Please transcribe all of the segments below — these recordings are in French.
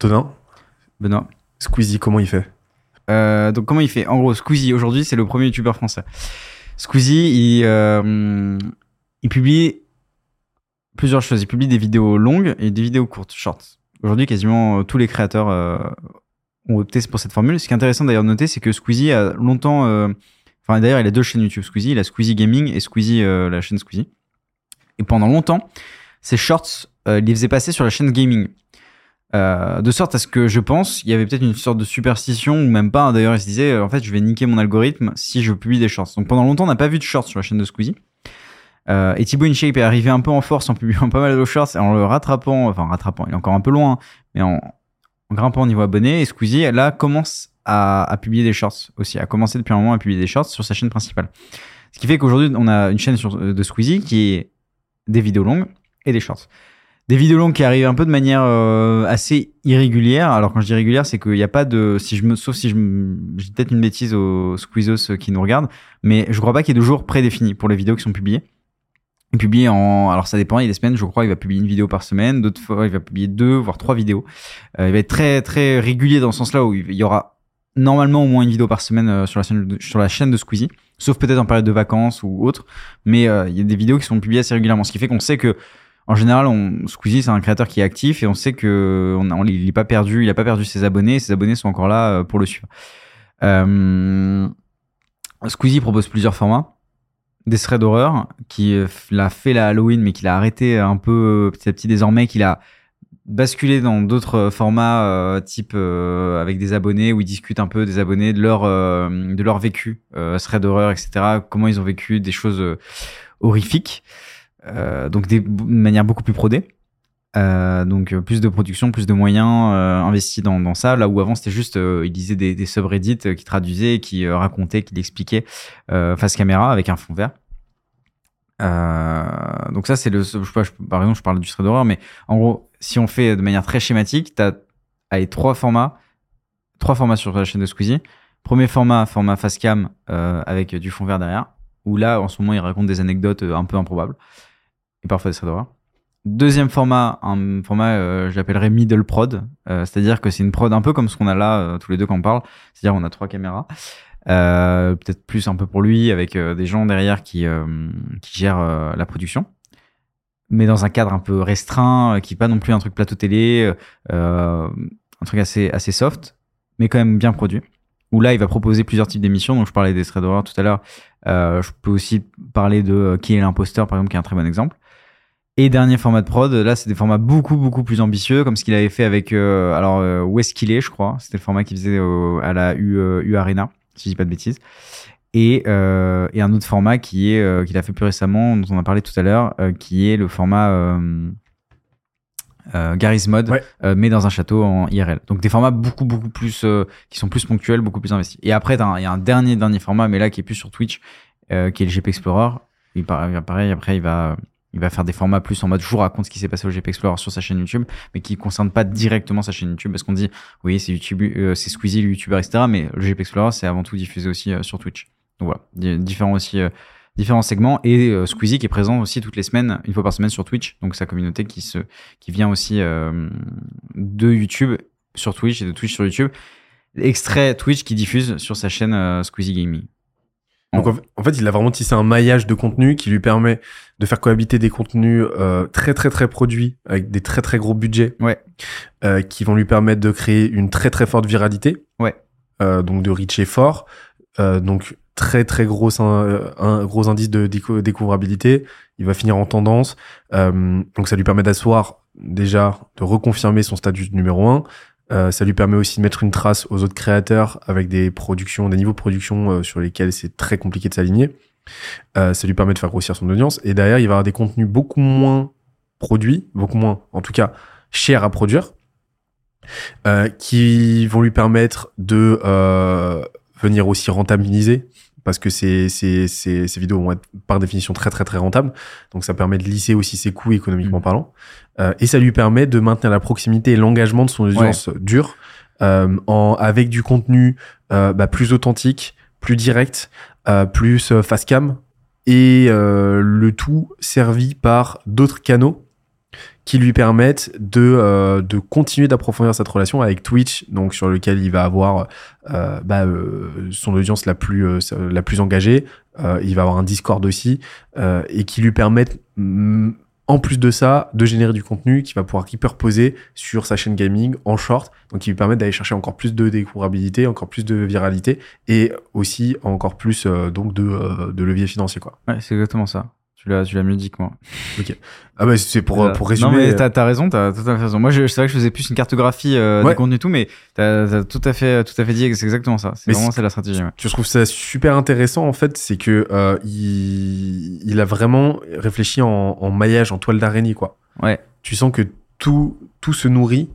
Tonin, Benoît. Squeezie, comment il fait? Euh, donc comment il fait? En gros, Squeezie aujourd'hui c'est le premier youtubeur français. Squeezie, il, euh, il publie plusieurs choses. Il publie des vidéos longues et des vidéos courtes, shorts. Aujourd'hui, quasiment euh, tous les créateurs euh, ont opté pour cette formule. Ce qui est intéressant d'ailleurs de noter, c'est que Squeezie a longtemps. Enfin, d'ailleurs, il a deux chaînes YouTube Squeezie. Il a Squeezie Gaming et Squeezie, la chaîne Squeezie. Et pendant longtemps, ces shorts, il les faisait passer sur la chaîne Gaming. Euh, de sorte à ce que je pense, il y avait peut-être une sorte de superstition, ou même pas. hein, D'ailleurs, il se disait, euh, en fait, je vais niquer mon algorithme si je publie des shorts. Donc pendant longtemps, on n'a pas vu de shorts sur la chaîne de Squeezie. Euh, et Thibaut InShape est arrivé un peu en force en publiant pas mal de shorts et en le rattrapant, enfin rattrapant, il est encore un peu loin, mais en, grimpant au niveau abonné. Et Squeezie, là, commence à, publier des shorts aussi, a commencé depuis un moment à publier des shorts sur sa chaîne principale. Ce qui fait qu'aujourd'hui, on a une chaîne sur, de Squeezie qui est des vidéos longues et des shorts. Des vidéos longues qui arrivent un peu de manière euh, assez irrégulière. Alors quand je dis régulière, c'est qu'il n'y a pas de, si je me, sauf si je, je dis peut-être une bêtise aux Squeezos qui nous regardent, mais je crois pas qu'il y ait de jours prédéfinis pour les vidéos qui sont publiées. Il publie en, alors ça dépend, il y a des semaines, je crois, il va publier une vidéo par semaine, d'autres fois, il va publier deux, voire trois vidéos. Euh, il va être très, très régulier dans ce sens-là où il y aura normalement au moins une vidéo par semaine euh, sur la chaîne de, sur Squeezie, sauf peut-être en période de vacances ou autre, mais euh, il y a des vidéos qui sont publiées assez régulièrement, ce qui fait qu'on sait que en général, on, Squeezie c'est un créateur qui est actif et on sait que on, il n'est pas perdu, il a pas perdu ses abonnés, ses abonnés sont encore là euh, pour le suivre. Euh, Squeezie propose plusieurs formats, des threads d'horreur qui euh, l'a fait la Halloween mais qu'il a arrêté un peu euh, petit à petit désormais, qu'il a basculé dans d'autres formats type avec des abonnés où ils discutent un peu des abonnés de leur de leur vécu, euh, thread d'horreur, etc. Comment ils ont vécu des choses horrifiques. Euh, donc des, de manière beaucoup plus prodée. Euh, donc euh, plus de production, plus de moyens investis dans, ça. Là où avant c'était juste, il disait des, des subreddits qui traduisaient, qui racontaient, qui expliquaient euh, face caméra avec un fond vert. Donc ça c'est le, je par exemple je parle du thread d'horreur, mais en gros si on fait de manière très schématique, t'as allez, trois formats, trois formats sur la chaîne de Squeezie. Premier format, format face cam avec du fond vert derrière, où là en ce moment il raconte des anecdotes un peu improbables et parfois des d'horreur. Deuxième format, un format, euh, je l'appellerais middle prod, euh, c'est-à-dire que c'est une prod un peu comme ce qu'on a là euh, tous les deux quand on parle, c'est-à-dire on a trois caméras, euh, peut-être plus un peu pour lui avec des gens derrière qui qui gèrent la production, mais dans un cadre un peu restreint, qui est pas non plus un truc plateau télé, un truc assez assez soft, mais quand même bien produit. Où là il va proposer plusieurs types d'émissions, donc je parlais des d'horreur tout à l'heure, je peux aussi parler de qui est l'imposteur par exemple, qui est un très bon exemple. Et dernier format de prod, là c'est des formats beaucoup beaucoup plus ambitieux, comme ce qu'il avait fait avec euh, alors euh, où est-ce qu'il est, je crois, c'était le format qu'il faisait à la U, euh, U Arena, si je dis pas de bêtises. Et, et un autre format qui est qu'il a fait plus récemment, dont on a parlé tout à l'heure, qui est le format Garry's Mod, Ouais. mais dans un château en IRL. Donc des formats beaucoup beaucoup plus qui sont plus ponctuels, beaucoup plus investis. Et après il y a un dernier dernier format, mais là qui est plus sur Twitch, qui est le GP Explorer. Il par- pareil après il va il va faire des formats plus en mode je vous raconte ce qui s'est passé au GP Explorer sur sa chaîne YouTube, mais qui ne concerne pas directement sa chaîne YouTube, parce qu'on dit oui c'est YouTube, euh, c'est Squeezie le YouTuber etc. Mais le GP Explorer c'est avant tout diffusé aussi euh, sur Twitch. Donc voilà, di- différents aussi euh, différents segments et Squeezie qui est présent aussi toutes les semaines, une fois par semaine sur Twitch, donc sa communauté qui se qui vient aussi de YouTube sur Twitch et de Twitch sur YouTube. Extrait Twitch qui diffuse sur sa chaîne Squeezie Gaming. Donc en fait- en fait, il a vraiment tissé un maillage de contenu qui lui permet de faire cohabiter des contenus euh, très très très produits avec des très très gros budgets, Ouais. euh, qui vont lui permettre de créer une très très forte viralité, Ouais. euh, donc de reacher fort, euh, donc très très gros un, un gros indice de décou- découvrabilité. Il va finir en tendance, euh, donc ça lui permet d'asseoir déjà de reconfirmer son statut de numéro un. Euh, ça lui permet aussi de mettre une trace aux autres créateurs avec des productions, des niveaux de production euh, sur lesquels c'est très compliqué de s'aligner. Euh, ça lui permet de faire grossir son audience. Et derrière, il va avoir des contenus beaucoup moins produits, beaucoup moins, en tout cas, chers à produire, qui vont lui permettre de venir aussi rentabiliser. Parce que ces, ces, ces, ces vidéos vont être par définition très très très rentables. Donc ça permet de lisser aussi ses coûts économiquement Mhm. parlant. Euh, et ça lui permet de maintenir la proximité et l'engagement de son audience dure euh, en, avec du contenu euh, bah, plus authentique, plus direct, plus face cam et le tout servi par d'autres canaux qui lui permettent de, euh, de continuer d'approfondir cette relation avec Twitch, donc sur lequel il va avoir euh, bah, euh, son audience la plus, la plus engagée. Il va avoir un Discord aussi, et qui lui permettent, mm, en plus de ça, de générer du contenu qui va pouvoir hyperposer sur sa chaîne gaming en short, donc qui lui permettent d'aller chercher encore plus de découvrabilité, encore plus de viralité, et aussi encore plus euh, donc de, euh, de levier financier. Quoi. Ouais, c'est exactement ça. Tu l'as, tu l'as mieux dit que moi. Ah bah c'est pour, Euh, pour résumer. Non, mais t'as, t'as raison, t'as tout à fait raison. Moi, c'est vrai que je faisais plus une cartographie euh, Ouais. des contenus et tout, mais t'as, t'as tout à fait, tout à fait dit que c'est exactement ça. C'est vraiment c'est- la stratégie. ouais. je trouve ça super intéressant en fait, c'est que euh, il, il a vraiment réfléchi en, en maillage, en toile d'araignée quoi. Ouais. Tu sens que tout tout se nourrit,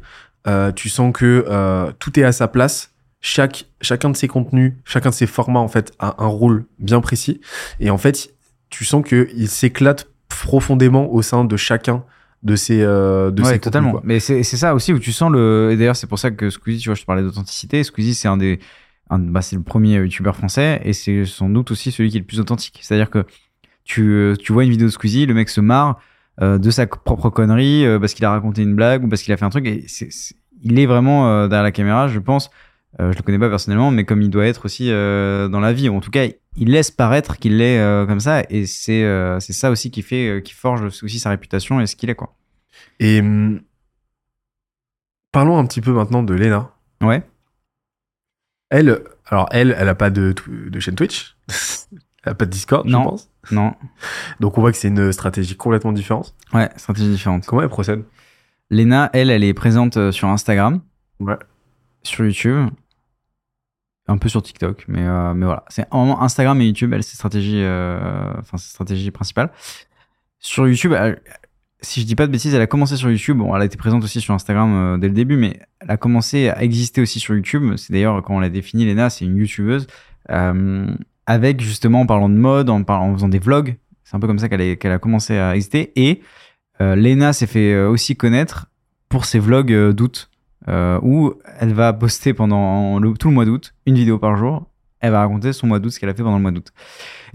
euh, tu sens que euh, tout est à sa place. Chaque chacun de ses contenus, chacun de ses formats en fait a un rôle bien précis et en fait tu sens que il s'éclate profondément au sein de chacun de ses euh, de ouais, contenus, totalement. Mais c'est, c'est ça aussi où tu sens le. Et d'ailleurs, c'est pour ça que Squeezie, tu vois, je te parlais d'authenticité. Squeezie, c'est un des. un- bah, c'est le premier youtubeur français et c'est sans doute aussi celui qui est le plus authentique. C'est-à-dire que tu, euh, tu vois une vidéo de Squeezie, le mec se marre euh, de sa propre connerie euh, parce qu'il a raconté une blague ou parce qu'il a fait un truc. Et c'est, c'est- il est vraiment derrière la caméra, je pense. Euh, je le connais pas personnellement, mais comme il doit être aussi euh, dans la vie. Ou en tout cas, il laisse paraître qu'il est euh, comme ça. Et c'est, euh, c'est ça aussi qui fait, qui forge aussi sa réputation et ce qu'il est, quoi. Et hum, parlons un petit peu maintenant de Lena. Ouais. Elle, alors elle, elle a pas de, de chaîne Twitch, elle a pas de Discord, Non. je pense. Non. Donc on voit que c'est une stratégie complètement différente. Ouais, stratégie différente. Comment elle procède? Lena, elle, elle est présente sur Instagram, Ouais. sur YouTube, un peu sur TikTok, mais, euh, mais voilà. C'est vraiment Instagram et YouTube, elle, c'est stratégie, euh, enfin. Sur YouTube, si je dis pas de bêtises, elle a commencé sur YouTube. Bon, elle a été présente aussi sur Instagram euh, dès le début, mais elle a commencé à exister aussi sur YouTube. C'est d'ailleurs, quand on l'a défini, Lena, c'est une YouTubeuse. euh, avec justement, en parlant de mode, en, parlant, en faisant des vlogs. C'est un peu comme ça qu'elle qu'elle a commencé à exister. Et Lena s'est fait aussi connaître pour ses vlogs d'août, euh, où elle va poster pendant le- tout le mois d'août, une vidéo par jour. Elle va raconter son mois d'août, ce qu'elle a fait pendant le mois d'août.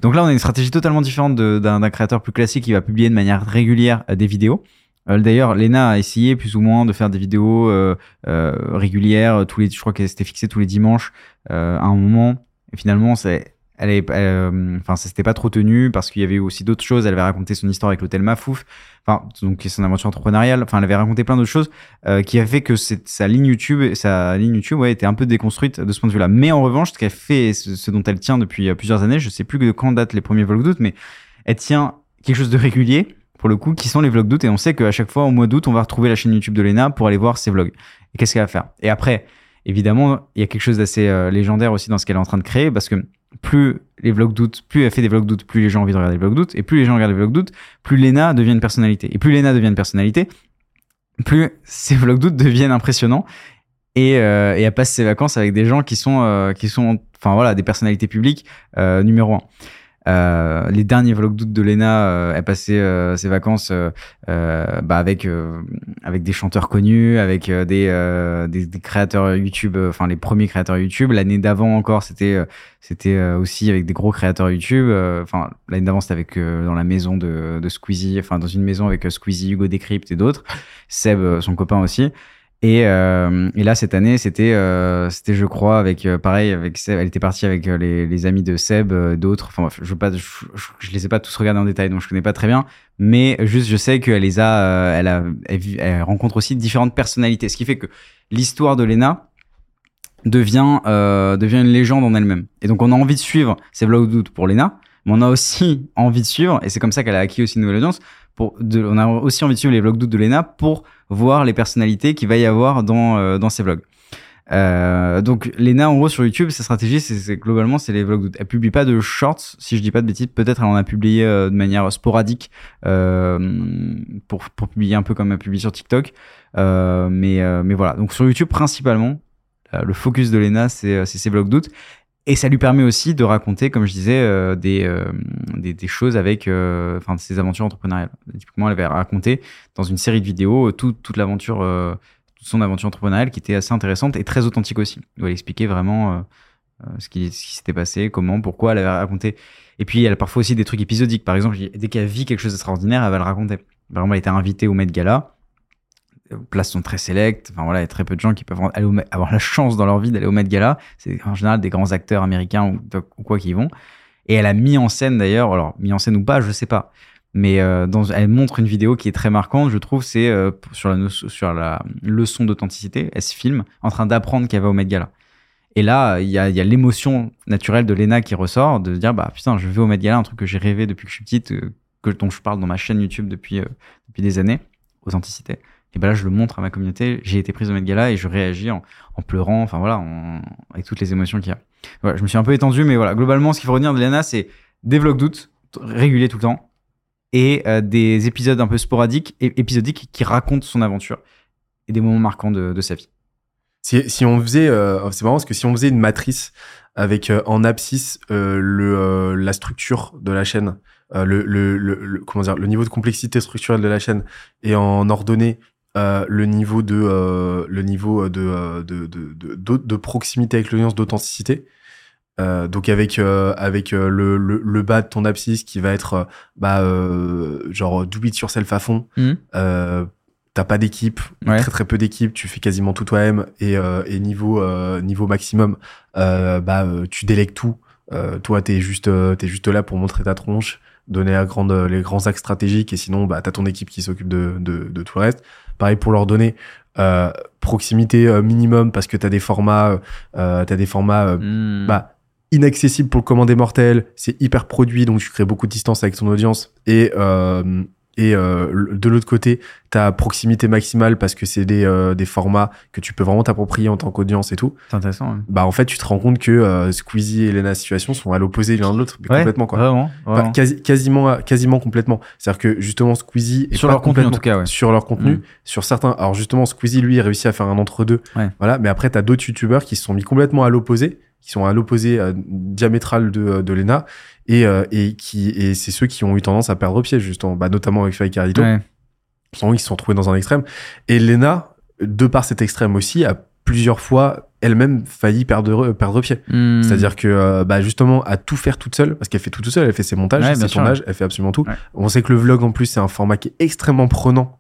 Donc là, on a une stratégie totalement différente d'un créateur plus classique qui va publier de manière régulière euh, des vidéos. Euh, D'ailleurs, Lena a essayé plus ou moins de faire des vidéos euh, euh, régulières tous les, je crois qu'elle s'était fixée tous les dimanches à un moment. Et finalement, c'est, elle est, euh, enfin, ça s'était pas trop tenu parce qu'il y avait aussi d'autres choses. Elle avait raconté son histoire avec l'hôtel Mafouf, enfin, donc son aventure entrepreneuriale. Enfin, elle avait raconté plein d'autres choses euh, qui a fait que sa ligne YouTube, sa ligne YouTube, ouais, était un peu déconstruite de ce point de vue-là. Mais en revanche, ce qu'elle fait, ce, ce dont elle tient depuis euh, plusieurs années, je sais plus de quand datent les premiers vlogs d'août, mais elle tient quelque chose de régulier pour le coup, qui sont les vlogs d'août. Et on sait qu'à chaque fois, au mois d'août, on va retrouver la chaîne YouTube de Lena pour aller voir ses vlogs. Et qu'est-ce qu'elle va faire? Et après, évidemment, il y a quelque chose d'assez légendaire aussi dans ce qu'elle est en train de créer, parce que plus les vlogs plus elle fait des vlogs d'août, plus les gens ont envie de regarder les vlogs d'août, et plus les gens regardent les vlogs d'août, plus Lena devient une personnalité. Et plus Lena devient une personnalité, plus ces vlogs d'août deviennent impressionnants. Et, euh, et elle passe ses vacances avec des gens qui sont, euh, qui sont enfin voilà, des personnalités publiques euh, numéro un. Euh, les derniers vlogs d'août de Lena, euh, elle passait euh, ses vacances euh, euh, bah avec avec des chanteurs connus, avec des, des créateurs YouTube, enfin les premiers créateurs YouTube. L'année d'avant encore, c'était c'était aussi avec des gros créateurs YouTube. Enfin l'année d'avant, c'était avec dans la maison de, de Squeezie, enfin dans une maison avec Squeezie, Hugo Décrypte et d'autres. Seb, son copain aussi. Et, euh, et là cette année c'était euh, c'était je crois avec euh, pareil avec Seb elle était partie avec euh, les, les amis de Seb euh, d'autres. Enfin je pas je, je, les ai pas tous regardés en détail donc je connais pas très bien. Mais juste je sais qu'elle les a euh, elle a elle, rencontre aussi différentes personnalités. Ce qui fait que l'histoire de Lena devient devient une légende en elle-même. Et donc on a envie de suivre ces vlogs d'août pour Lena mais on a aussi envie de suivre et c'est comme ça qu'elle a acquis aussi une nouvelle audience on a aussi envie de suivre les vlogs d'août de Lena pour voir les personnalités qu'il va y avoir dans, euh, ses vlogs. Euh, donc Lena en gros sur YouTube sa stratégie c'est globalement c'est les vlogs d'août. elle publie pas de shorts si je dis pas de bêtises peut-être elle en a publié euh, de manière sporadique euh, pour, publier un peu comme elle publie sur TikTok mais, mais voilà donc sur YouTube principalement le focus de Lena c'est ses vlogs d'août et ça lui permet aussi de raconter, comme je disais, euh, des, euh, des, des choses avec euh, enfin, ses aventures entrepreneuriales. Typiquement, elle avait raconté dans une série de vidéos euh, tout- toute l'aventure, euh, toute son aventure entrepreneuriale qui était assez intéressante et très authentique aussi. Où elle expliquait vraiment ce qui, ce qui s'était passé, comment, pourquoi elle avait raconté. Et puis, elle a parfois aussi des trucs épisodiques. Par exemple, dès qu'elle vit quelque chose d'extraordinaire, elle va le raconter. Vraiment, elle était invitée au Met Gala. Places sont très sélectes. Enfin voilà, il y a très peu de gens qui peuvent avoir la chance dans leur vie d'aller au Met Gala. C'est en général des grands acteurs américains ou, ou quoi qui vont. Et elle a mis en scène d'ailleurs, alors mis en scène ou pas, je sais pas. Mais euh, elle montre une vidéo qui est très marquante, je trouve, c'est euh, sur, la, leçon d'authenticité. Elle se filme en train d'apprendre qu'elle va au Met Gala. Et là, il y a, l'émotion naturelle de Lena qui ressort, de se dire, bah putain, je vais au Met Gala, un truc que j'ai rêvé depuis que je suis petite, euh, dont je parle dans ma chaîne YouTube depuis, depuis des années, authenticité. Et ben là, je le montre à ma communauté, j'ai été prise au Met Gala et je réagis en, pleurant, enfin voilà, avec toutes les émotions qu'il y a. Je me suis un peu étendu, mais voilà, globalement, ce qu'il faut retenir de Lena, c'est des vlogs d'août, réguliers tout le temps, et euh, des épisodes un peu sporadiques, et épisodiques qui racontent son aventure et des moments marquants de, de sa vie. Si, si on faisait, euh, c'est marrant parce que si on faisait une matrice avec euh, en abscisse le, la structure de la chaîne, le, le- comment dire, le niveau de complexité structurelle de la chaîne et en ordonnée euh, le niveau de euh, le niveau de, euh, de, de, de, de, de proximité avec l'audience, d'authenticité. Euh, donc avec euh, avec euh, le, le, le bas de ton abscisse qui va être euh, bah euh, genre do it yourself à fond. Euh, t'as pas d'équipe Ouais. très très peu d'équipe tu fais quasiment tout toi-même et, euh, et niveau euh, niveau maximum. Euh, bah euh, tu délègues tout. Euh, toi t'es juste euh, t'es juste là pour montrer ta tronche donner à grande les grands axes stratégiques et sinon bah t'as ton équipe qui s'occupe de, de de tout le reste pareil pour leur donner euh, proximité euh, minimum parce que t'as des formats euh, t'as des formats Hmm. bah, inaccessible pour le commun des mortels, c'est hyper produit, donc tu crées beaucoup de distance avec ton audience. Et, et euh, de l'autre côté, ta proximité maximale parce que c'est des, euh, des formats que tu peux vraiment t'approprier en tant qu'audience et tout. c'est intéressant. ouais. Bah en fait, tu te rends compte que euh, Squeezie et Lena Situation sont à l'opposé l'un de l'autre, mais Ouais, complètement quoi. Vraiment. Enfin, vraiment. quasi- quasiment, quasiment complètement. C'est-à-dire que justement Squeezie est Sur leur contenu, en tout cas, ouais. sur leur contenu, Mm. sur certains. Alors justement, Squeezie lui a réussi à faire un entre deux. Ouais. Voilà, mais après t'as d'autres youtubeurs qui se sont mis complètement à l'opposé, qui sont à l'opposé euh, diamétral de, de Lena et euh, et qui et c'est ceux qui ont eu tendance à perdre pied justement, bah, notamment avec Faye Carlito. Ouais. Ils se sont retrouvés dans un extrême. Et Lena, de par cet extrême aussi, a plusieurs fois elle-même failli perdre perdre pied. Hmm. C'est-à-dire que euh, bah justement à tout faire toute seule parce qu'elle fait tout toute seule, elle fait ses montages, Ouais, ses sûr, tournages, elle fait absolument tout. Ouais. On sait que le vlog en plus c'est un format qui est extrêmement prenant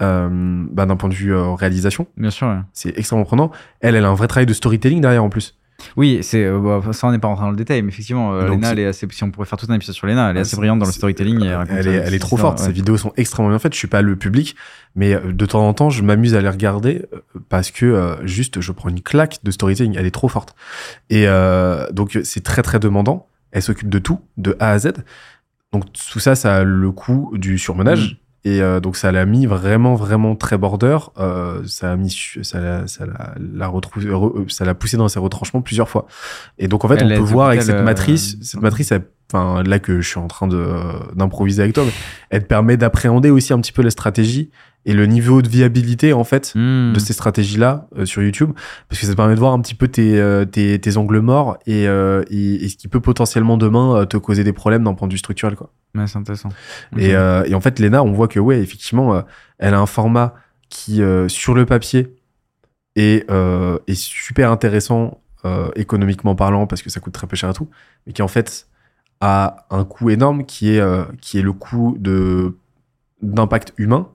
euh, bah, d'un point de vue euh, réalisation, Bien sûr. ouais. c'est extrêmement prenant. Elle, elle a un vrai travail de storytelling derrière en plus. Oui, c'est euh, bah, ça on n'est pas rentré dans le détail, mais effectivement, euh, Lena, elle est assez. Si on pourrait faire tout un épisode sur Lena, elle est assez brillante dans le storytelling. elle, Elle est, euh, elle est trop forte. Ses vidéos sont extrêmement bien faites. Je suis pas le public, mais de temps en temps, je m'amuse à les regarder parce que euh, juste, je prends une claque de storytelling. Elle est trop forte. Et euh, donc, c'est très très demandant. Elle s'occupe de tout, de A à Z. Donc tout ça, ça a le coût du surmenage. Mm. Et euh, donc ça l'a mis vraiment vraiment très border. Euh, ça a mis, ça l'a, ça l'a, l'a retrouvé, re- euh, ça l'a poussé dans ses retranchements plusieurs fois. Et donc en fait, Elle on peut voir avec cette matrice, cette matrice, elle- enfin là que je suis en train de d'improviser avec toi, mais elle te permet d'appréhender aussi un petit peu la stratégie et le niveau de viabilité en fait Hmm. de ces stratégies-là euh, sur YouTube, parce que ça te permet de voir un petit peu tes, euh, tes, tes angles morts et, euh, et, et ce qui peut potentiellement demain te causer des problèmes d'un point de vue structurel. Quoi. Ouais, c'est intéressant. Et, en fait, Lena, on voit que ouais, effectivement, elle a un format qui, sur le papier, est, est super intéressant économiquement parlant, parce que ça coûte très peu cher à tout, mais qui en fait a un coût énorme qui est, qui est le coût de d'impact humain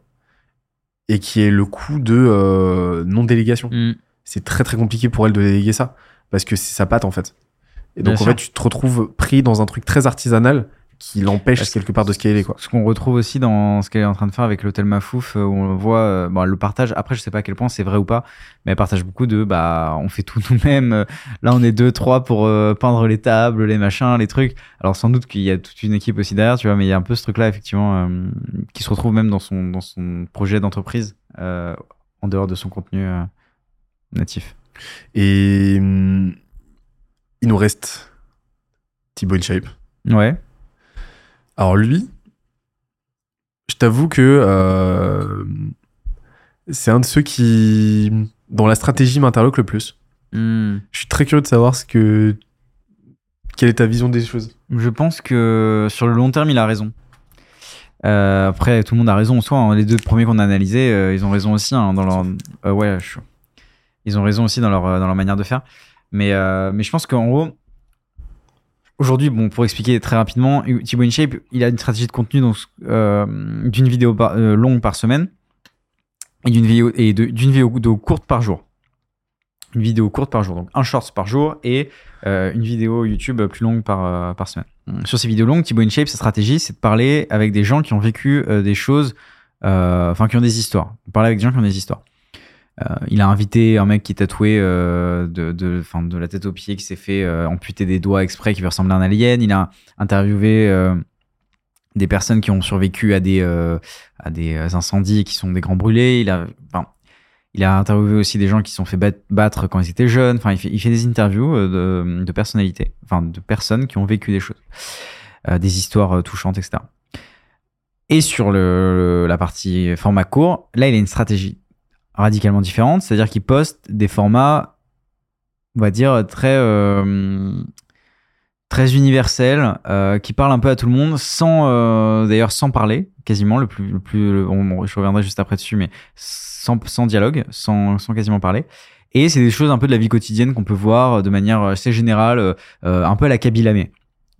et qui est le coût de euh, non-délégation Hmm. c'est très très compliqué pour elle de déléguer ça parce que c'est sa patte en fait. Et donc Bien en sûr. fait, tu te retrouves pris dans un truc très artisanal qui l'empêche quelque part de scaler quoi. Ce qu'on retrouve aussi dans ce qu'elle est en train de faire avec l'hôtel Mafouf, euh, où on voit euh, bon, le partage. Après, je sais pas à quel point c'est vrai ou pas, mais elle partage beaucoup de bah on fait tout nous-mêmes. Euh, Là, on est deux, trois pour euh, peindre les tables, les machins, les trucs. Alors sans doute qu'il y a toute une équipe aussi derrière, tu vois, mais il y a un peu ce truc-là effectivement euh, qui se retrouve même dans son dans son projet d'entreprise euh, en dehors de son contenu natif. Et hum, il nous reste Thibaut InShape. Ouais. Alors lui, je t'avoue que euh, c'est un de ceux qui dont la stratégie m'interloque le plus. Hmm. Je suis très curieux de savoir ce que quelle est ta vision des choses. Je pense que sur le long terme, il a raison. Euh, après, tout le monde a raison en soi. hein. Les deux premiers qu'on a analysés, euh, ils ont raison aussi hein, dans leur. euh, ouais, je- ils ont raison aussi dans leur dans leur manière de faire. Mais mais je pense qu'en gros, Aujourd'hui, bon, pour expliquer très rapidement, Thibaut InShape, il a une stratégie de contenu donc euh, d'une vidéo euh, longue par semaine et d'une vidéo et de- d'une vidéo courte par jour. Une vidéo courte par jour, donc un shorts par jour et euh, une vidéo YouTube plus longue par, par semaine. Sur ces vidéos longues, Thibaut InShape, sa stratégie, c'est de parler avec des gens qui ont vécu des choses, enfin qui ont des histoires. Parler avec des gens qui ont des histoires. Euh, il a invité un mec qui est tatoué euh, de, de, de la tête aux pieds, qui s'est fait euh, amputer des doigts exprès, qui veut ressembler à un alien. Il a interviewé euh, des personnes qui ont survécu à des, à des incendies qui sont des grands brûlés. Il a, interviewé aussi des gens qui se sont fait bat- battre quand ils étaient jeunes. Enfin, il fait, il fait des interviews de, de personnalités, enfin, de personnes qui ont vécu des choses, des histoires touchantes, etc. Et sur le, la partie format court, là, il a une stratégie radicalement différente, c'est-à-dire qu'il poste des formats, on va dire, très, euh, très universels, euh, qui parlent un peu à tout le monde, sans, euh, d'ailleurs, sans parler, quasiment, le plus, le plus, bon, je reviendrai juste après dessus, mais sans, sans dialogue, sans, sans quasiment parler. Et c'est des choses un peu de la vie quotidienne qu'on peut voir de manière assez générale, un peu à la Kabyle Amé.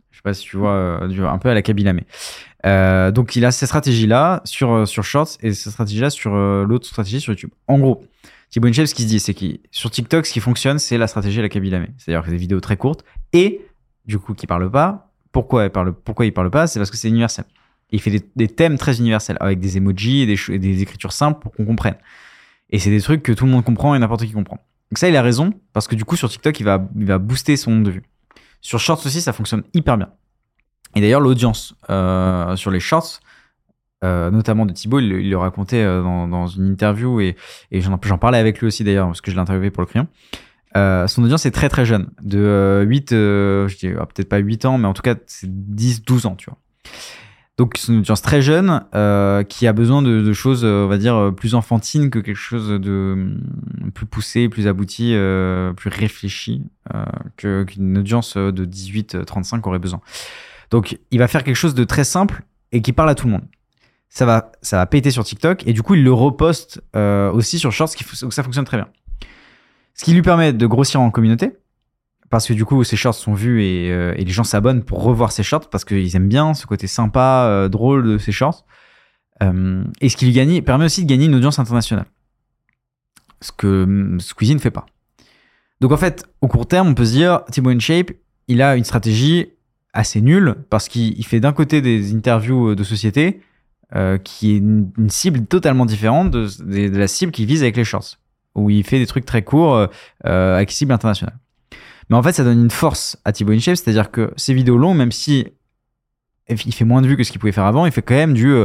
Je sais pas si tu vois, un peu à la Kabyle Amé. Euh, donc il a ces stratégies-là sur, euh, sur Shorts et ces stratégies-là sur euh, l'autre stratégie sur YouTube. En gros, Thibaut InShape, ce qu'il se dit, c'est que sur TikTok, ce qui fonctionne, c'est la stratégie à la Kabyle Amé. C'est-à-dire des vidéos très courtes et du coup qui parlent pas. Pourquoi il parle, parle pas? C'est parce que c'est universel. Il fait des, des thèmes très universels avec des emojis et des, des écritures simples pour qu'on comprenne. Et c'est des trucs que tout le monde comprend et n'importe qui comprend. Donc ça, il a raison parce que du coup sur TikTok, il va, il va booster son nombre de vues. Sur Shorts aussi, ça fonctionne hyper bien. Et d'ailleurs, l'audience euh, sur les shorts, euh, notamment de Thibaut, il, le- racontait euh, dans, une interview et, j'en parlais avec lui aussi d'ailleurs, parce que je l'ai interviewé pour le client. Son audience est très très jeune, de euh, 8, euh, je dis ah, peut-être pas 8 ans, mais en tout cas c'est 10, 12 ans, tu vois. Donc c'est une audience très jeune qui a besoin de, choses, on va dire, plus enfantines que quelque chose de hum, plus poussé, plus abouti, plus réfléchi qu'une audience de 18-35 aurait besoin. Donc, il va faire quelque chose de très simple et qui parle à tout le monde. Ça va, ça va péter sur TikTok et du coup, il le reposte euh, aussi sur Shorts, donc ça fonctionne très bien. Ce qui lui permet de grossir en communauté, parce que du coup, ses shorts sont vus et, euh, les gens s'abonnent pour revoir ses shorts parce qu'ils aiment bien ce côté sympa, euh, drôle de ses shorts. Et ce qui lui gagne, permet aussi de gagner une audience internationale. Ce que hum, Squeezie ne fait pas. Donc en fait, au court terme, on peut se dire, Thibaut InShape, il a une stratégie assez nulle parce qu'il il fait d'un côté des interviews euh, de société euh, qui est une, cible totalement différente de, la cible qu'il vise avec les shorts, où il fait des trucs très courts euh, euh, avec cible internationale. Mais en fait, ça donne une force à Thibaut InShape, c'est-à-dire que ces vidéos longues, même si il fait moins de vues que ce qu'il pouvait faire avant, il fait quand même du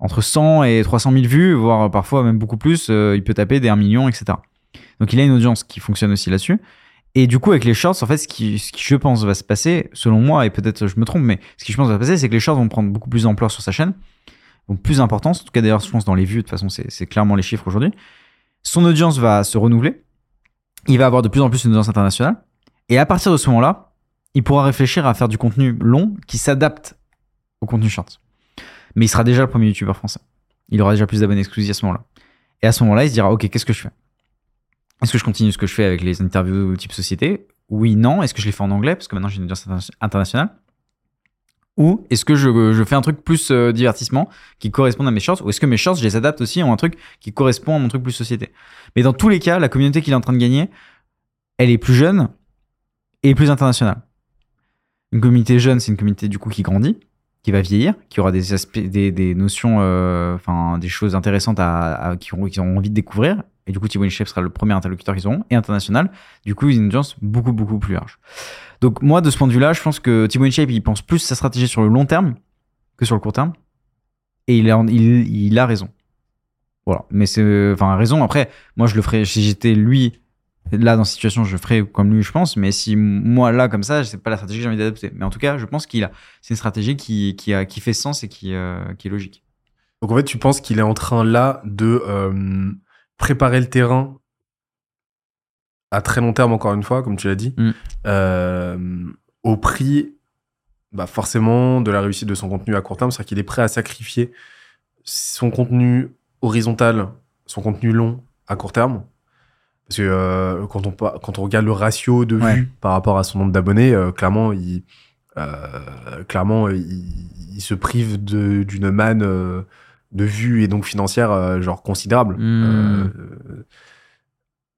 entre 100 et 300 000 vues, voire parfois même beaucoup plus. il peut taper des 1 million, etc. Donc il a une audience qui fonctionne aussi là-dessus. Et du coup, avec les shorts, en fait, ce qui, je pense va se passer, selon moi, et peut-être je me trompe, mais ce qui je pense va se passer, c'est que les shorts vont prendre beaucoup plus d'ampleur sur sa chaîne, vont plus d'importance. En tout cas, d'ailleurs, je pense dans les vues, de toute façon, c'est c'est clairement les chiffres aujourd'hui. Son audience va se renouveler. Il va avoir de plus en plus une audience internationale. Et à partir de ce moment-là, il pourra réfléchir à faire du contenu long qui s'adapte au contenu short. Mais il sera déjà le premier youtubeur français. Il aura déjà plus d'abonnés exclusifs à ce moment-là. Et à ce moment-là, il se dira, OK, qu'est-ce que je fais? Est-ce que je continue ce que je fais avec les interviews type société? Oui, non. Est-ce que je les fais en anglais? Parce que maintenant j'ai une audience interna- internationale. Ou est-ce que je, fais un truc plus euh, divertissement qui correspond à mes shorts? Ou est-ce que mes shorts, je les adapte aussi en un truc qui correspond à mon truc plus société? Mais dans tous les cas, la communauté qu'il est en train de gagner, elle est plus jeune et plus internationale. Une communauté jeune, c'est une communauté du coup qui grandit, qui va vieillir, qui aura des aspects, des, des notions, euh, enfin des choses intéressantes à, à- qui, qui auront envie de découvrir. Et du coup, Thibaut InShape sera le premier interlocuteur qu'ils auront, et international. Du coup, une audience beaucoup, beaucoup plus large. Donc moi, de ce point de vue-là, je pense que Thibaut InShape, il pense plus sa stratégie sur le long terme que sur le court terme. Et il a, il, il a raison. Voilà. Mais c'est, enfin, raison. Après, moi, je le ferais, si j'étais lui, là, dans cette situation, je ferais comme lui, je pense. Mais si moi, là, comme ça, c'est pas la stratégie que j'ai envie d'adopter. Mais en tout cas, je pense qu'il a, c'est une stratégie qui, qui, a, qui fait sens et qui, euh, qui est logique. Donc en fait, tu penses qu'il est en train là de euh, préparer le terrain à très long terme, encore une fois, comme tu l'as dit, Mm. euh, au prix bah, forcément de la réussite de son contenu à court terme. C'est-à-dire qu'il est prêt à sacrifier son contenu horizontal, son contenu long à court terme. Parce que euh, quand, on, quand on regarde le ratio de vues par rapport à son nombre d'abonnés, euh, clairement, il, clairement, il, il se prive d'une manne de vues et donc financière euh, genre considérable. Mm. Euh,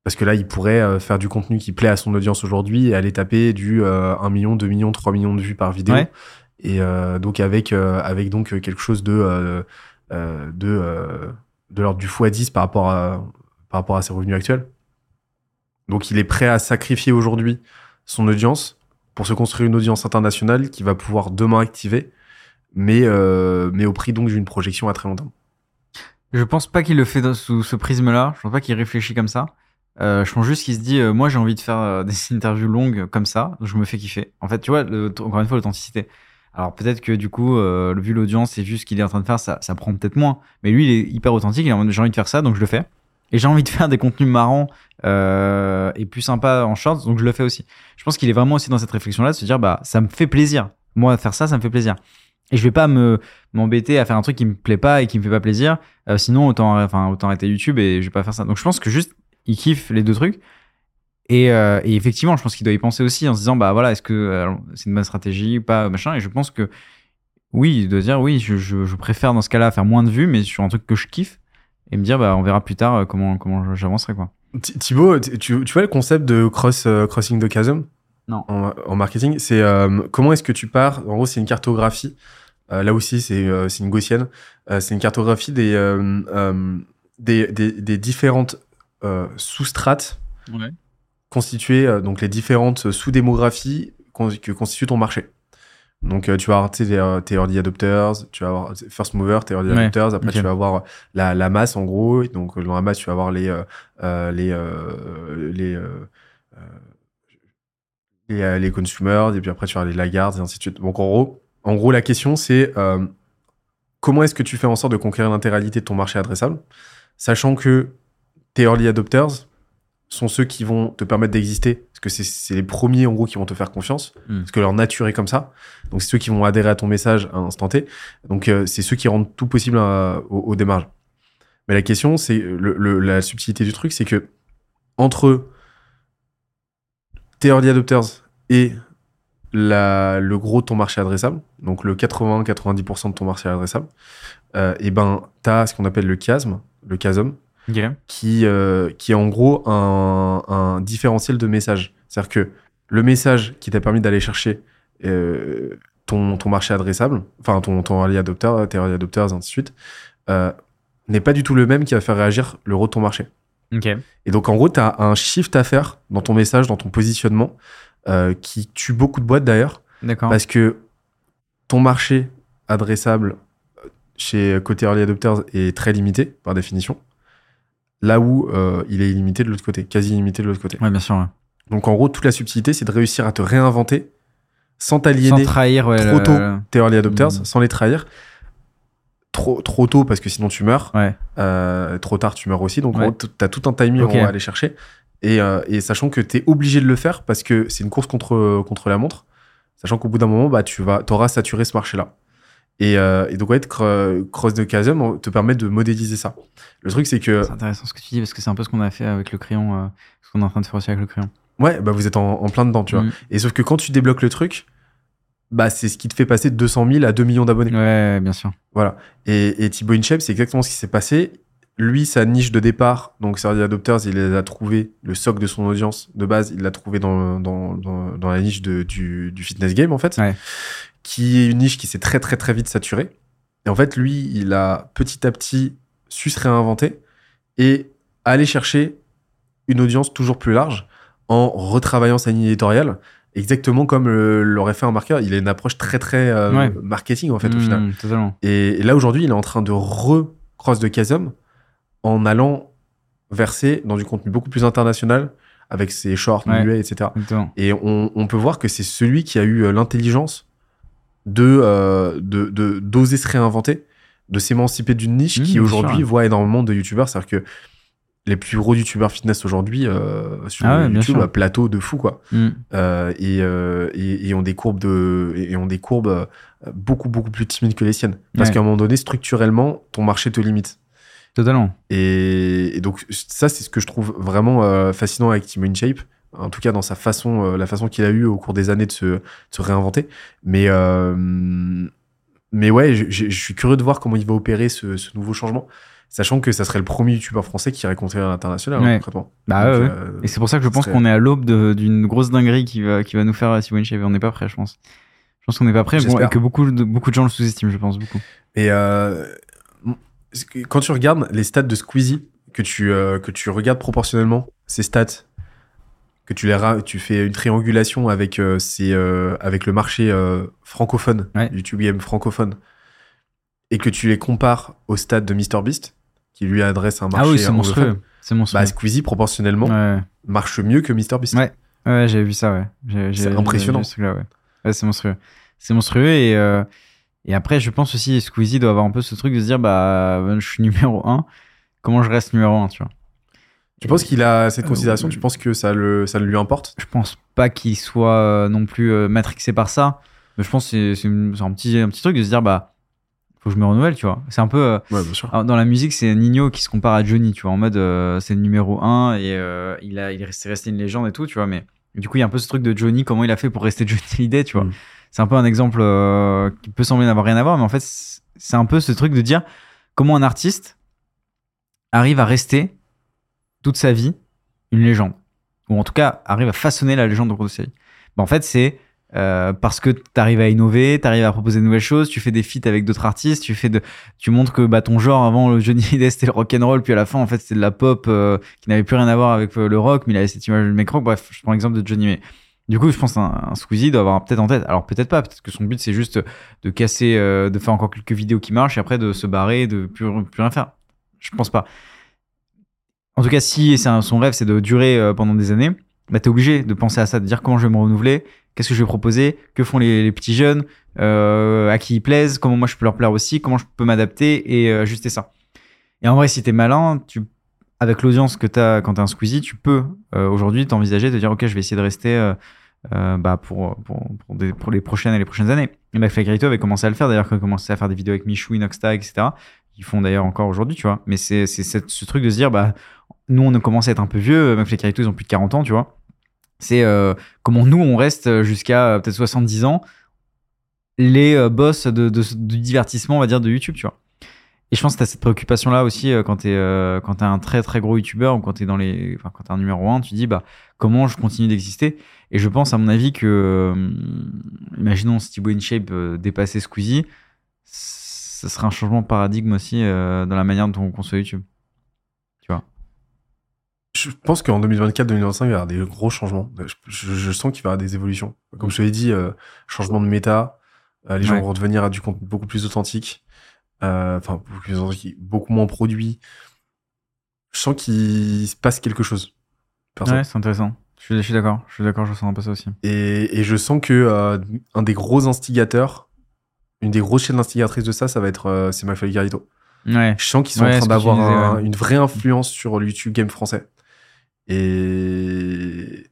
parce que là, il pourrait euh, faire du contenu qui plaît à son audience aujourd'hui et aller taper du euh, 1 million, 2 millions, 3 millions de vues par vidéo. Ouais. Et donc avec, avec donc quelque chose de, de, de l'ordre du x10 par rapport, à, par rapport à ses revenus actuels. Donc il est prêt à sacrifier aujourd'hui son audience pour se construire une audience internationale qui va pouvoir demain activer, mais, euh, mais au prix donc d'une projection à très long terme. Je pense pas qu'il le fait sous ce prisme-là. Je pense pas qu'il réfléchit comme ça. Euh, je pense juste qu'il se dit, euh, moi j'ai envie de faire euh, des interviews longues comme ça, donc je me fais kiffer. En fait, tu vois, encore une fois, l'authenticité. Alors peut-être que du coup, euh, vu l'audience, c'est juste ce qu'il est en train de faire, ça, ça prend peut-être moins. Mais lui, il est hyper authentique, il mode, j'ai envie de faire ça, donc je le fais. Et j'ai envie de faire des contenus marrants et plus sympas en shorts, donc je le fais aussi. Je pense qu'il est vraiment aussi dans cette réflexion-là de se dire, bah ça me fait plaisir. Moi, faire ça, ça me fait plaisir. Et je vais pas me m'embêter à faire un truc qui me plaît pas et qui me fait pas plaisir. Euh, sinon, autant, enfin, autant arrêter YouTube et je vais pas faire ça. Donc, je pense que juste, il kiffe les deux trucs. Et, euh, effectivement, je pense qu'il doit y penser aussi en se disant, bah voilà, est-ce que euh, c'est une bonne stratégie ou pas, machin. Et je pense que oui, il doit dire, oui, je, préfère dans ce cas-là faire moins de vues, mais sur un truc que je kiffe et me dire, bah on verra plus tard comment, comment j'avancerai, quoi. Thi- Thibaut, tu, vois le concept de cross, crossing the chasm Non. En, en marketing, c'est euh, comment est-ce que tu pars? En gros, c'est une cartographie. Euh, là aussi, c'est euh, une gaussienne. C'est une cartographie des, des, des, des différentes sous-strates constituées, donc les différentes sous-démographies que constitue ton marché. Donc, euh, tu vas avoir tes, tes early adopters, tu vas avoir first movers, tes early Ouais, adopters. Après, tu vas avoir la, la masse, en gros. Donc, dans la masse, tu vas avoir les, euh, euh, les, euh, les, euh, euh, les, consumers, et puis après, tu vas avoir les laggards, et ainsi de suite. Donc, en gros, en gros la question, c'est euh, comment est-ce que tu fais en sorte de conquérir l'intégralité de ton marché adressable, sachant que tes early adopters sont ceux qui vont te permettre d'exister, parce que c'est- les premiers, en gros, qui vont te faire confiance, Mm. parce que leur nature est comme ça. Donc, c'est ceux qui vont adhérer à ton message à un instant T. Donc, euh, c'est ceux qui rendent tout possible à- au, au démarrage. Mais la question, c'est le, le- la subtilité du truc, c'est que entre tes early adopters et la, le gros de ton marché adressable, donc le 80-90% de ton marché adressable, euh, et ben, tu as ce qu'on appelle le chiasme, le chasm, qui, euh, qui est en gros un, un différentiel de message. C'est-à-dire que le message qui t'a permis d'aller chercher euh, ton, ton marché adressable, enfin ton, ton early adopter, tes early adopters, ainsi de suite, n'est pas du tout le même qui va faire réagir le gros de ton marché. Et donc, en gros, tu as un shift à faire dans ton message, dans ton positionnement, euh, qui tue beaucoup de boîtes d'ailleurs, D'accord. parce que ton marché adressable euh, chez côté early adopters est très limité par définition, là où euh, il est illimité de l'autre côté, quasi illimité de l'autre côté. Ouais, bien sûr. ouais. Donc, en gros, toute la subtilité, c'est de réussir à te réinventer sans Sans t'aliéner trahir, ouais. trop le- tôt tes early adopters, Mm. sans les trahir. Trop, trop tôt parce que sinon tu meurs. Ouais. Euh, trop tard tu meurs aussi. Donc Ouais. en gros, t- t'as tout un timing va aller chercher. Et, euh, et sachant que t'es obligé de le faire parce que c'est une course contre, contre la montre. Sachant qu'au bout d'un moment, bah, tu vas, auras saturé ce marché-là. Et, euh, et donc, ouais, cro- Cross de Chasm te permet de modéliser ça. Le truc, c'est que, C'est intéressant ce que tu dis parce que c'est un peu ce qu'on a fait avec le crayon, euh, ce qu'on est en train de faire aussi avec le crayon. ouais, bah, vous êtes en, en plein dedans, tu vois. Mm. Et sauf que quand tu débloques le truc, bah, c'est ce qui te fait passer de 200 000 à 2 millions d'abonnés. Ouais, bien sûr. Voilà. Et, et Thibaut InShape, c'est exactement ce qui s'est passé. Lui, sa niche de départ, donc Early Adopters, il les a trouvé, le socle de son audience de base, il l'a trouvé dans, dans, dans, dans la niche de, du, du fitness game, en fait, Ouais. qui est une niche qui s'est très, très, très vite saturée. Et en fait, lui, il a petit à petit su se réinventer et aller chercher une audience toujours plus large en retravaillant sa ligne éditoriale, exactement comme euh, l'aurait fait un marqueur. Il a une approche très, très euh, Ouais. marketing, en fait, au Mm, final. Totalement. Et, et là, aujourd'hui, il est en train de recross de chasm en allant verser dans du contenu beaucoup plus international avec ses shorts, Ouais. muets, etc. Exactement. Et on, on peut voir que c'est celui qui a eu euh, l'intelligence de euh, d'oser se réinventer, de s'émanciper d'une niche Mmh, qui aujourd'hui voit énormément de youtubeurs. C'est-à-dire que les plus gros youtubeurs fitness aujourd'hui euh, sur Ah ouais, YouTube, à plateau de fou quoi. Mm. Euh, et, euh, et, et ont des courbes de et ont des courbes beaucoup beaucoup plus timides que les siennes parce Ouais. qu'à un moment donné structurellement ton marché te limite Totalement. et, et donc ça c'est ce que je trouve vraiment fascinant avec Team InShape En tout cas, dans sa façon, la façon qu'il a eu au cours des années de se, de se réinventer. Mais, mais ouais, je, suis curieux de voir comment il va opérer ce, ce nouveau changement, sachant que ça serait le premier youtubeur français qui irait conquérir l'international, hein, Ouais. concrètement. Bah Donc, ouais, ouais. euh, Et c'est pour ça que je pense serait- qu'on est à l'aube d'une grosse dinguerie qui va, qui va nous faire Simon Shave. On n'est pas prêt, je pense. Je pense qu'on n'est pas prêt J'espère. et que beaucoup de, beaucoup de gens le sous-estiment, je pense, beaucoup. Et euh, quand tu regardes les stats de Squeezie, que tu, euh, que tu regardes proportionnellement ces stats, que tu, les tu fais une triangulation avec, ces, avec le marché francophone. YouTube Game francophone, et que tu les compares aux stats de MrBeast, qui lui adresse un marché Ah oui, c'est monstrueux. C'est monstrueux. Bah, Squeezie, proportionnellement, ouais. marche mieux que MrBeast. Ouais. Ouais, j'ai vu ça, ouais. C'est impressionnant. vu ce truc-là, ouais. Ouais, c'est monstrueux. C'est monstrueux et, euh, et après, je pense aussi, Squeezie doit avoir un peu ce truc de se dire, bah, je suis numéro 1, comment je reste numéro 1, tu vois? Tu penses qu'il a cette Euh, considération? Tu penses que ça, le, ça lui importe? Je pense pas qu'il soit euh, non plus euh, matrixé par ça, mais je pense que c'est- c'est c'est un petit, un petit truc de se dire, bah, faut que je me renouvelle, tu vois. C'est un peu. euh, Ouais, bien sûr. Alors, dans la musique, c'est Nino qui se compare à Johnny, tu vois, en mode euh, c'est le numéro 1 et euh, il, a, il est resté, une légende et tout, tu vois, mais du coup, il y a un peu ce truc de Johnny, comment il a fait pour rester Johnny Hallyday, tu vois. Mm. C'est un peu un exemple qui peut sembler n'avoir rien à voir, mais en fait, c'est un peu ce truc de dire comment un artiste arrive à rester toute sa vie une légende, ou en tout cas arrive à façonner la légende au cours de sa vie. Bah, en fait, c'est euh, parce que tu arrives à innover, tu arrives à proposer de nouvelles choses, tu fais des feats avec d'autres artistes, tu fais de, tu montres que bah, ton genre avant le Johnny Hallyday c'était le rock and roll, puis à la fin en fait c'était de la pop euh, qui n'avait plus rien à voir avec euh, le rock, mais il avait cette image du mec rock. Bref, je prends l'exemple de Johnny mais du coup, je pense qu'un un Squeezie doit avoir peut-être en tête. Alors peut-être pas, peut-être que son but c'est juste de casser, euh, de faire encore quelques vidéos qui marchent et après de se barrer, de plus, plus rien faire. Je pense pas. En tout cas, si un- son rêve c'est de durer euh, pendant des années, bah t'es obligé de penser à ça, de dire comment je vais me renouveler, qu'est-ce que je vais proposer, que font les, petits jeunes, euh, à qui ils plaisent, comment moi je peux leur plaire aussi, comment je peux m'adapter et euh, ajuster ça. Et en vrai, si t'es malin, tu, avec l'audience que t'as quand t'es un Squeezie, tu peux euh, aujourd'hui t'envisager de dire ok, je vais essayer de rester bah, pour, pour, pour, les prochaines et les prochaines années. Et McFly Carito avait commencé à le faire d'ailleurs, quand il a commencé à faire des vidéos avec Michou, Inoxtag, etc. Ils font d'ailleurs encore aujourd'hui, tu vois. Mais c'est ce truc de se dire, bah, nous on commence à être un peu vieux, McFly ils ont plus de 40 ans, tu vois. C'est euh, comment nous on reste jusqu'à euh, peut-être 70 ans les euh, boss de, de- du divertissement, on va dire, de YouTube, tu vois. Et je pense que tu as cette préoccupation-là aussi euh, quand tu es, un très très gros YouTuber ou quand tu es dans les. Enfin, quand tu un numéro 1, tu dis, bah, comment je continue d'exister? Et je pense, à mon avis, que. euh, imaginons Steve InShape euh, dépasser Squeezie, ce serait un changement de paradigme aussi euh, dans la manière dont on conçoit YouTube. Je pense qu'en 2024-2025, il va y avoir des gros changements. Je, je- je sens qu'il va y avoir des évolutions. Comme je te l'ai dit, euh, changement de méta. euh, les gens Ouais. vont redevenir à du contenu beaucoup plus authentique. Euh, Enfin, beaucoup moins produit. Je sens qu'il se passe quelque chose. Ouais, c'est intéressant. Je suis, d'accord. Je suis d'accord, je ressens un peu ça aussi. Et, et je sens que euh, un des gros instigateurs, une des grosses chaînes instigatrices de ça, ça va être euh, c'est McFly et Carlito. Ouais. Je sens qu'ils sont Ouais, en train d'avoir disais, un- ouais. une vraie influence sur le YouTube game français. Et,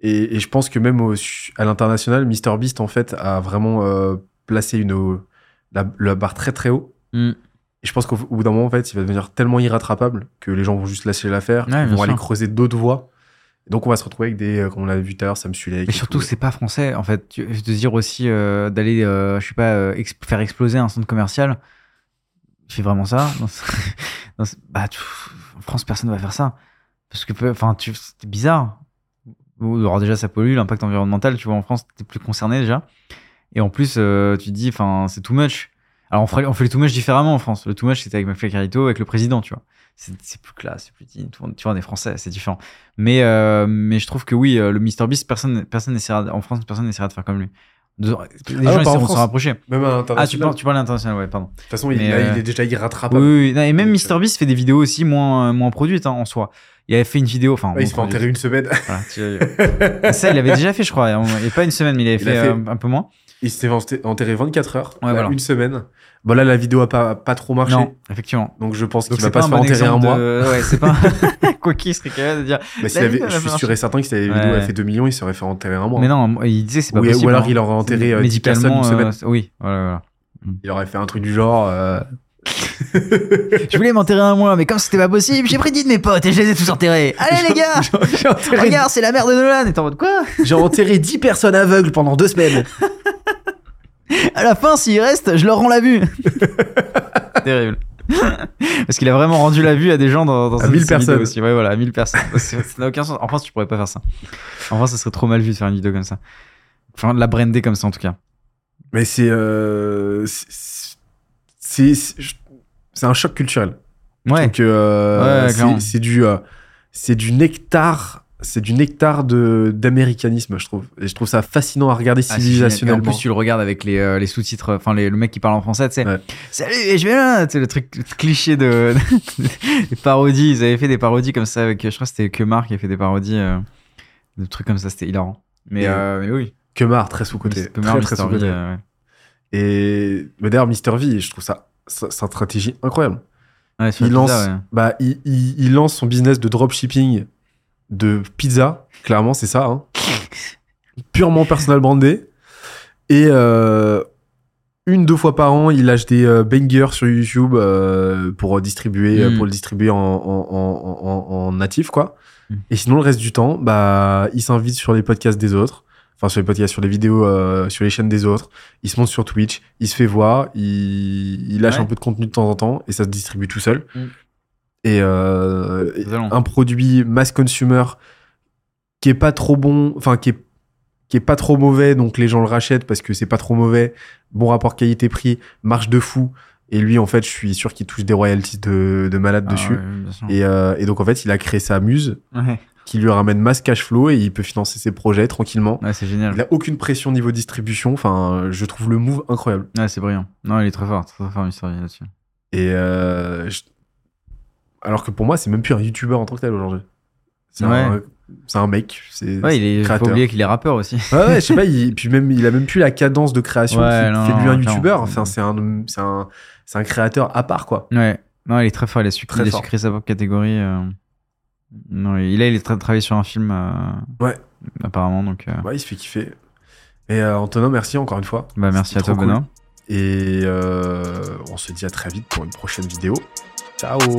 et, et je pense que même au- à l'international, MrBeast en fait a vraiment euh, placé une, la, la barre très très haut. Mm. Et je pense qu'au au bout d'un moment, en fait, il va devenir tellement irrattrapable que les gens vont juste lâcher l'affaire, Ouais, ils bien vont aller creuser d'autres voies. Et donc on va se retrouver avec des, euh, comme on l'a vu tout à l'heure, Sam Sulek. Mais surtout, tout. c'est pas français, en fait. De dire aussi euh, d'aller, euh, je sais pas, faire exploser un centre commercial. Fait vraiment ça bah, tu- En France, personne va faire ça. Parce que, enfin, tu- c'est bizarre. Alors, déjà, ça pollue, l'impact environnemental, tu vois, en France, t'es plus concerné déjà. Et en plus, euh, tu te dis, enfin, c'est too much. Alors, on, ferait- on fait le too much différemment en France. Le too much, c'était avec McFly Carito, avec le président, tu vois. C'est plus classe, c'est plus digne. Tu vois, on est français, c'est différent. Mais, euh, mais je trouve que oui, euh, le MrBeast, personne, personne de- en France, personne n'essaiera de faire comme lui. De- les gens France. s'en rapprocher. Même à Ah, tu l'international. parles, tu parles international, ouais, pardon. De toute façon, il, Mais, là, euh, il est déjà Oui, irrattrapable. oui, oui. Non, et même Donc, euh, MrBeast fait des vidéos aussi moins, moins produites hein, en soi. Il avait fait une vidéo, enfin, Ouais, il se fait enterrer une semaine. Voilà, tu- ça, il avait déjà fait, je crois. Il n'y a pas une semaine, mais il avait Il fait, fait- euh, un peu moins. Il s'est fait enterrer 24 heures, Ouais, voilà. une semaine. Bon, là, la vidéo a pas, pas trop marché. Non, effectivement. Donc, je pense qu'il va pas, pas se faire bon enterrer un mois. de... Ouais, c'est pas quoi qu'il serait capable de dire. S'il La avait, je a suis sûr et certain que si la vidéo Ouais. a fait 2 millions, il serait fait enterrer un mois. Mais non, il disait c'est pas possible. ou alors hein. il aurait enterré euh, 10 personnes une semaine. euh, oui, voilà, voilà. Il aurait fait un truc du genre. euh, Je voulais m'enterrer un mois, mais comme c'était pas possible, j'ai pris 10 de mes potes et je les ai tous enterrés. Allez les gars enterré, Regarde, c'est la mère de Nolan Et t'es en mode quoi? J'ai enterré 10 personnes aveugles pendant deux semaines. À la fin, s'il reste, je leur rends la vue. Terrible. Parce qu'il a vraiment rendu la vue à des gens dans, dans À ses- 1000 ses vidéos personnes. aussi. Ouais, voilà, à 1000 personnes. Ça n'a aucun sens. En France, tu pourrais pas faire ça. En France, ça serait trop mal vu de faire une vidéo comme ça. Enfin, de la brander comme ça, en tout cas. Mais c'est. euh, c'est- un choc culturel. Ouais. Donc, euh, Ouais, c'est du. euh, c'est du nectar. C'est du nectar de d'américanisme, je trouve. Et je trouve ça fascinant à regarder Ah, c'est civilisationnellement. En plus, tu le regardes avec les, euh, les sous-titres, enfin les- le mec qui parle en français, tu sais. Ouais. Salut, et je vais là, tu sais, le truc cliché de des parodies. Ils avaient fait des parodies comme ça avec, je crois que c'était que Marc qui a fait des parodies, euh, de trucs comme ça, c'était hilarant. Mais, euh, mais oui, Kemar, très sous-côté. Kemar, Très, très Mystery, sous-côté. euh, ouais. Et mais d'ailleurs, Mister V, je trouve ça, c'est une stratégie incroyable. Ouais, Il la lance, bah, il, il- il lance son business de dropshipping de pizza. Clairement, c'est ça. hein. Purement personal brandé. Et euh, une, deux fois par an, il lâche des euh, bangers sur YouTube euh, pour distribuer, euh, Mm. pour le distribuer en, en, en, en- en natif, quoi. Mm. Et sinon, le reste du temps, bah, il s'invite sur les podcasts des autres. Enfin, sur les podcasts, sur les vidéos, sur les chaînes des autres. Il se monte sur Twitch, il se fait voir, il, il lâche Ouais. un peu de contenu de temps en temps et ça se distribue tout seul. Mm. Et, euh, un produit mass consumer qui est pas trop bon, enfin qui est qui est pas trop mauvais, donc les gens le rachètent parce que c'est pas trop mauvais. Bon rapport qualité-prix, marche de fou. Et lui, en fait, je suis sûr qu'il touche des royalties de, de malade Ah, dessus. ouais. Et, euh, et donc, en fait, il a créé sa muse Ouais, qui lui ramène masse cash flow et il peut financer ses projets tranquillement. Ouais, c'est génial. Il a aucune pression niveau distribution. Enfin, je trouve le move incroyable. Ouais, c'est brillant. Non, il est très fort, très, très fort, là-dessus. Et euh, je- alors que pour moi, c'est même plus un YouTuber en tant que tel aujourd'hui. C'est Ouais. un, c'est un mec. C'est Ouais, il est, faut créateur. oublier qu'il est rappeur aussi. Ouais, ouais, je sais pas, il, puis même, il a même plus la cadence de création Ouais, qui non, fait de lui un youtubeur. Enfin, c'est un, c'est un, c'est un créateur à part, quoi. Ouais. Non, il est très fort, il a su, Très il a fort. su créer sa propre catégorie. euh. Non, il a, il est tra- travaillé sur un film. euh, Ouais. Apparemment, donc. euh, Ouais, il se fait kiffer. Et Antonin, merci encore une fois. Bah, merci à toi, cool. Benoît. Et on se dit à très vite pour une prochaine vidéo. 下午